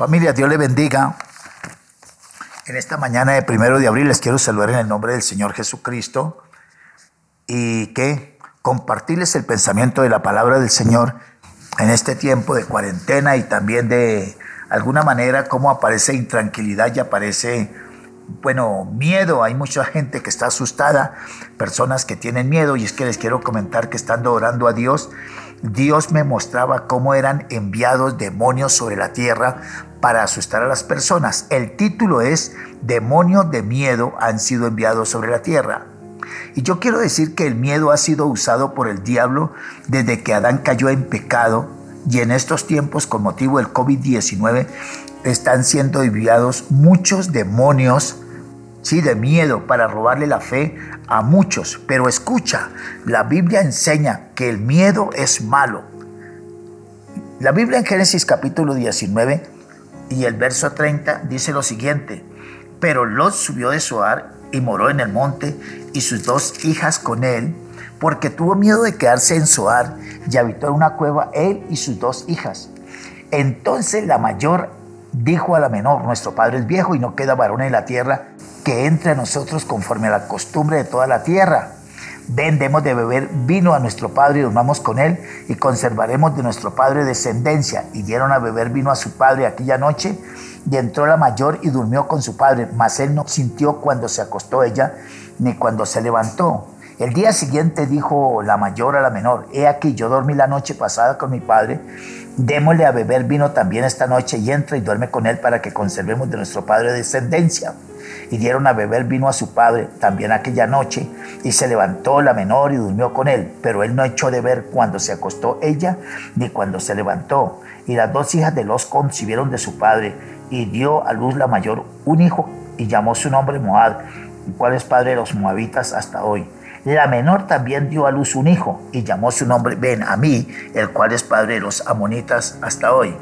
Familia, Dios le bendiga. En esta mañana de primero de abril les quiero saludar en el nombre del Señor Jesucristo y que compartirles el pensamiento de la palabra del Señor en este tiempo de cuarentena y también de alguna manera cómo aparece intranquilidad y aparece, bueno, miedo. Hay mucha gente que está asustada, personas que tienen miedo y es que les quiero comentar que estando orando a Dios, Dios me mostraba cómo eran enviados demonios sobre la tierra para asustar a las personas. El título es Demonios de miedo han sido enviados sobre la tierra. Y yo quiero decir que el miedo ha sido usado por el diablo desde que Adán cayó en pecado y en estos tiempos con motivo del COVID-19 están siendo enviados muchos demonios sí, de miedo para robarle la fe a muchos. Pero escucha, la Biblia enseña que el miedo es malo. La Biblia en Génesis capítulo 19 y el verso 30 dice lo siguiente, pero Lot subió de Zoar y moró en el monte y sus dos hijas con él, porque tuvo miedo de quedarse en Zoar y habitó en una cueva él y sus dos hijas. Entonces la mayor dijo a la menor, nuestro padre es viejo y no queda varón en la tierra que entre a nosotros conforme a la costumbre de toda la tierra. Vendemos de beber vino a nuestro padre y dormamos con él y conservaremos de nuestro padre descendencia. Y dieron a beber vino a su padre aquella noche y entró la mayor y durmió con su padre, mas él no sintió cuando se acostó ella ni cuando se levantó. El día siguiente dijo la mayor a la menor, he aquí yo dormí la noche pasada con mi padre, démosle a beber vino también esta noche y entra y duerme con él para que conservemos de nuestro padre descendencia y dieron a beber vino a su padre también aquella noche, y se levantó la menor y durmió con él, pero él no echó de ver cuando se acostó ella ni cuando se levantó. Y las dos hijas de los concibieron de su padre, y dio a luz la mayor un hijo, y llamó su nombre Moab, el cual es padre de los moabitas hasta hoy. La menor también dio a luz un hijo, y llamó su nombre Ben a mí, el cual es padre de los amonitas hasta hoy.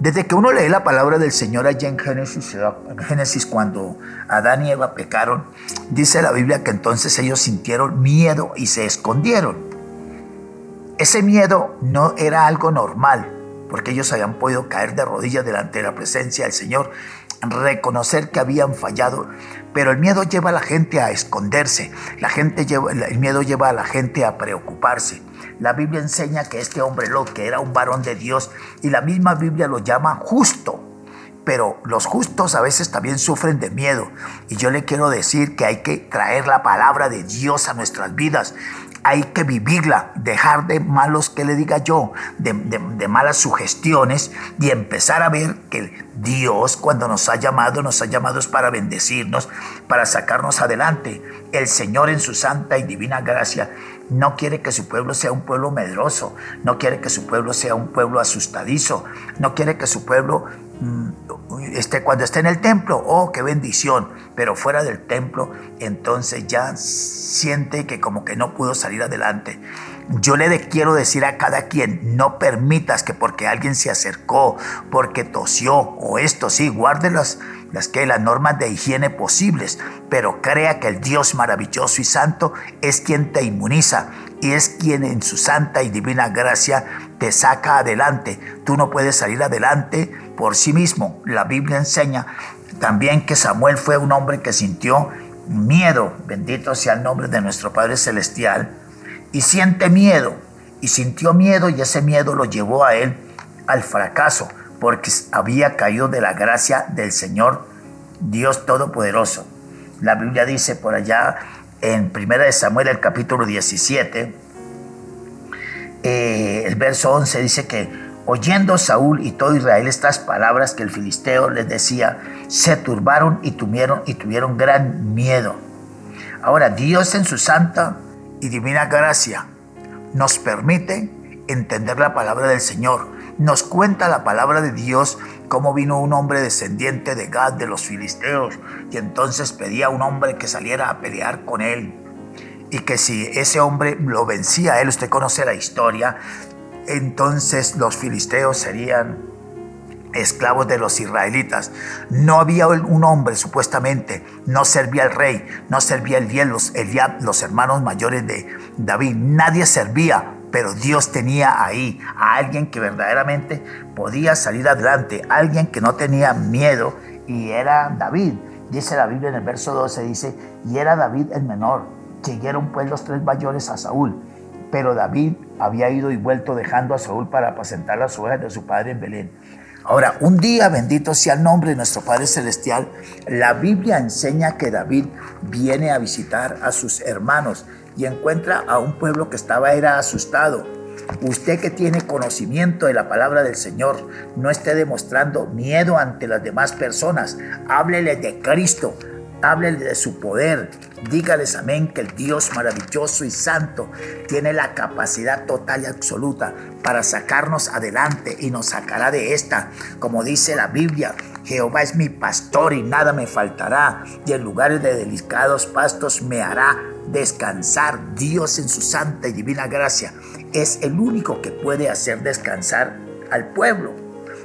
Desde que uno lee la palabra del Señor allá en Génesis, en Génesis cuando Adán y Eva pecaron, dice la Biblia que entonces ellos sintieron miedo y se escondieron. Ese miedo no era algo normal, porque ellos habían podido caer de rodillas delante de la presencia del Señor, reconocer que habían fallado, pero el miedo lleva a la gente a esconderse, la gente lleva, el miedo lleva a la gente a preocuparse. La Biblia enseña que este hombre Lot, que era un varón de Dios, y la misma Biblia lo llama justo. Pero los justos a veces también sufren de miedo. Y yo le quiero decir que hay que traer la palabra de Dios a nuestras vidas hay que vivirla, dejar de malos, que le diga yo, de, malas sugestiones y empezar a ver que Dios cuando nos ha llamado, nos ha llamado para bendecirnos, para sacarnos adelante. El Señor en su santa y divina gracia no quiere que su pueblo sea un pueblo medroso, no quiere que su pueblo sea un pueblo asustadizo, no quiere que su pueblo esté, cuando esté en el templo, oh, qué bendición, pero fuera del templo, entonces ya siente que como que no pudo salir adelante. Yo le quiero decir a cada quien, no permitas que porque alguien se acercó, porque tosió o esto, sí, guarde las, las, que, las normas de higiene posibles, pero crea que el Dios maravilloso y santo es quien te inmuniza y es quien en su santa y divina gracia te saca adelante. Tú no puedes salir adelante por sí mismo. La Biblia enseña también que Samuel fue un hombre que sintió miedo, bendito sea el nombre de nuestro Padre Celestial, y siente miedo, y sintió miedo y ese miedo lo llevó a él al fracaso, porque había caído de la gracia del Señor Dios Todopoderoso. La Biblia dice por allá en 1 Samuel el capítulo 17, eh, el verso 11 dice que oyendo Saúl y todo Israel estas palabras que el filisteo les decía, se turbaron y tuvieron, y tuvieron gran miedo. Ahora Dios en su santa y divina gracia nos permite entender la palabra del Señor. Nos cuenta la palabra de Dios cómo vino un hombre descendiente de Gad de los filisteos y entonces pedía a un hombre que saliera a pelear con él. Y que si ese hombre lo vencía a él, usted conoce la historia, entonces los filisteos serían esclavos de los israelitas. No había un hombre, supuestamente, no servía al rey, no servía el día los, los hermanos mayores de David, nadie servía pero Dios tenía ahí a alguien que verdaderamente podía salir adelante, alguien que no tenía miedo y era David. Dice la Biblia en el verso 12, dice, y era David el menor, siguieron pues los tres mayores a Saúl, pero David había ido y vuelto dejando a Saúl para apacentar las ovejas de su padre en Belén. Ahora, un día, bendito sea el nombre de nuestro Padre Celestial, la Biblia enseña que David viene a visitar a sus hermanos y encuentra a un pueblo que estaba era asustado. Usted que tiene conocimiento de la palabra del Señor, no esté demostrando miedo ante las demás personas. Háblele de Cristo, de su poder. Dígales amén que el Dios maravilloso y santo tiene la capacidad total y absoluta para sacarnos adelante y nos sacará de esta. Como dice la Biblia, Jehová es mi pastor y nada me faltará, y en lugares de delicados pastos me hará descansar. Dios en su santa y divina gracia es el único que puede hacer descansar al pueblo.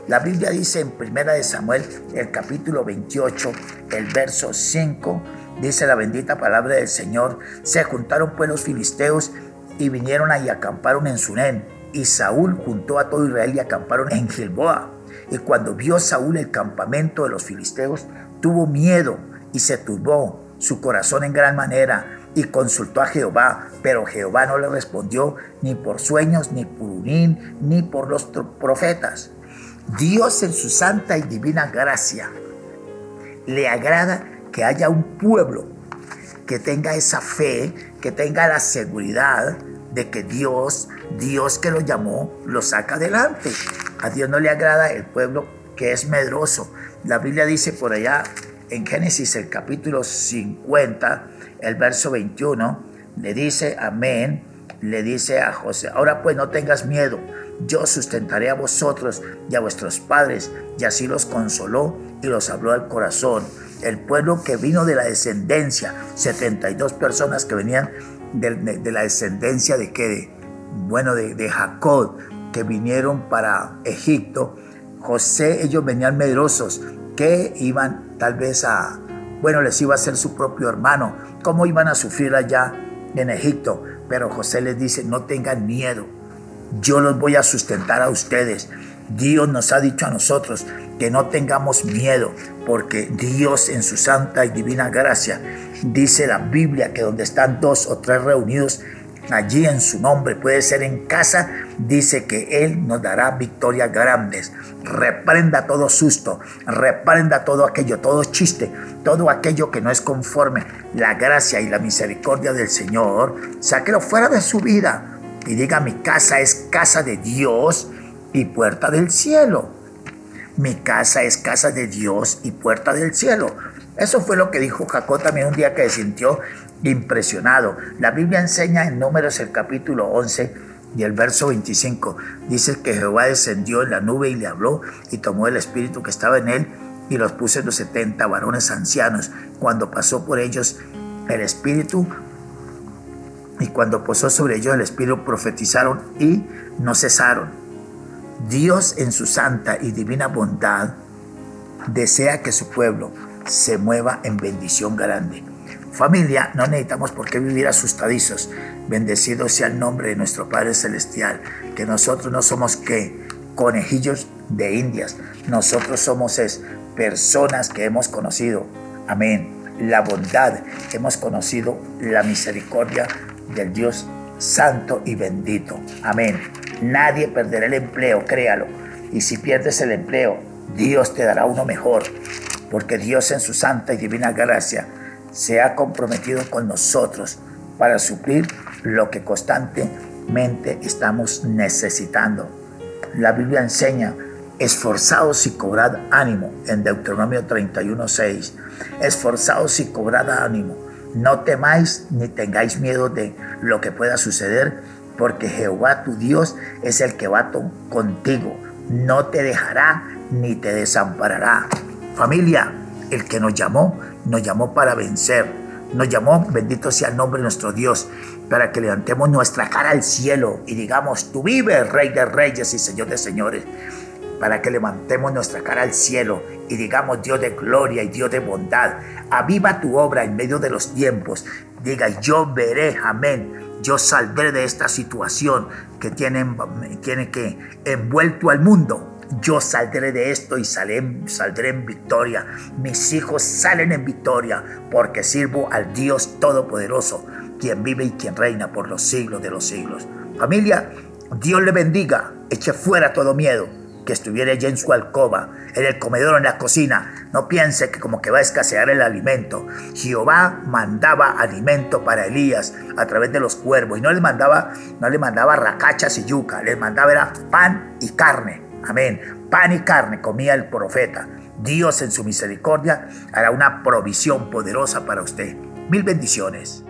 La Biblia dice en Primera de Samuel, el capítulo 28, el verso 5, dice la bendita palabra del Señor, se juntaron pues los filisteos y vinieron ahí y acamparon en Sunem, y Saúl juntó a todo Israel y acamparon en Gilboa. Y cuando vio Saúl el campamento de los filisteos, tuvo miedo y se turbó su corazón en gran manera y consultó a Jehová, pero Jehová no le respondió ni por sueños, ni por Urín, ni por los profetas. Dios en su santa y divina gracia le agrada que haya un pueblo que tenga esa fe, que tenga la seguridad de que Dios, Dios que lo llamó, lo saca adelante. A Dios no le agrada el pueblo que es medroso. La Biblia dice por allá en Génesis el capítulo 50, el verso 21, le dice amén, le dice a José, ahora pues no tengas miedo, yo sustentaré a vosotros y a vuestros padres. Y así los consoló y los habló al corazón. El pueblo que vino de la descendencia, 72 personas que venían de, la descendencia de qué, bueno, de, de Jacob, que vinieron para Egipto. José, ellos venían medrosos, que iban tal vez a, bueno, les iba a ser su propio hermano, cómo iban a sufrir allá en Egipto. Pero José les dice, no tengan miedo, yo los voy a sustentar a ustedes. Dios nos ha dicho a nosotros que no tengamos miedo, porque Dios en su santa y divina gracia dice la Biblia que donde están dos o tres reunidos allí en su nombre, puede ser en casa, dice que Él nos dará victorias grandes. Reprenda todo susto, reprenda todo aquello, todo chiste, todo aquello que no es conforme. La gracia y la misericordia del Señor, sáquelo fuera de su vida y diga, mi casa es casa de Dios y puerta del cielo. Mi casa es casa de Dios y puerta del cielo. Eso fue lo que dijo Jacob también un día que se sintió impresionado. La Biblia enseña en Números el capítulo 11 y el verso 25. Dice que Jehová descendió en la nube y le habló y tomó el espíritu que estaba en él y los puso en los 70 varones ancianos. Cuando pasó por ellos el espíritu y cuando posó sobre ellos el espíritu profetizaron y no cesaron. Dios en su santa y divina bondad desea que su pueblo se mueva en bendición grande. Familia, no necesitamos por qué vivir asustadizos. Bendecido sea el nombre de nuestro Padre Celestial, que nosotros no somos que conejillos de indias, nosotros somos es personas que hemos conocido, amén, la bondad, hemos conocido la misericordia del Dios santo y bendito, amén. Nadie perderá el empleo, créalo. Y si pierdes el empleo, Dios te dará uno mejor, porque Dios en su santa y divina gracia se ha comprometido con nosotros para suplir lo que constantemente estamos necesitando. La Biblia enseña, esforzados y cobrad ánimo en Deuteronomio 31:6. Esforzados y cobrad ánimo. No temáis ni tengáis miedo de lo que pueda suceder, porque Jehová tu Dios es el que va contigo. No te dejará ni te desamparará. Familia, el que nos llamó nos llamó para vencer. Nos llamó, bendito sea el nombre de nuestro Dios, para que levantemos nuestra cara al cielo y digamos, tú vives, Rey de Reyes y Señor de Señores. Para que levantemos nuestra cara al cielo y digamos, Dios de gloria y Dios de bondad, aviva tu obra en medio de los tiempos. Diga, yo veré, amén, yo saldré de esta situación que tiene, tiene que envuelto al mundo. Yo saldré de esto y saldré en victoria. Mis hijos salen en victoria porque sirvo al Dios Todopoderoso, quien vive y quien reina por los siglos de los siglos. Familia, Dios le bendiga, eche fuera todo miedo que estuviera allí en su alcoba, en el comedor, en la cocina. No piense que como que va a escasear el alimento. Jehová mandaba alimento para Elías a través de los cuervos y no le mandaba, no le mandaba racachas y yuca, les mandaba era pan y carne. Amén. Pan y carne comía el profeta. Dios en su misericordia hará una provisión poderosa para usted. Mil bendiciones.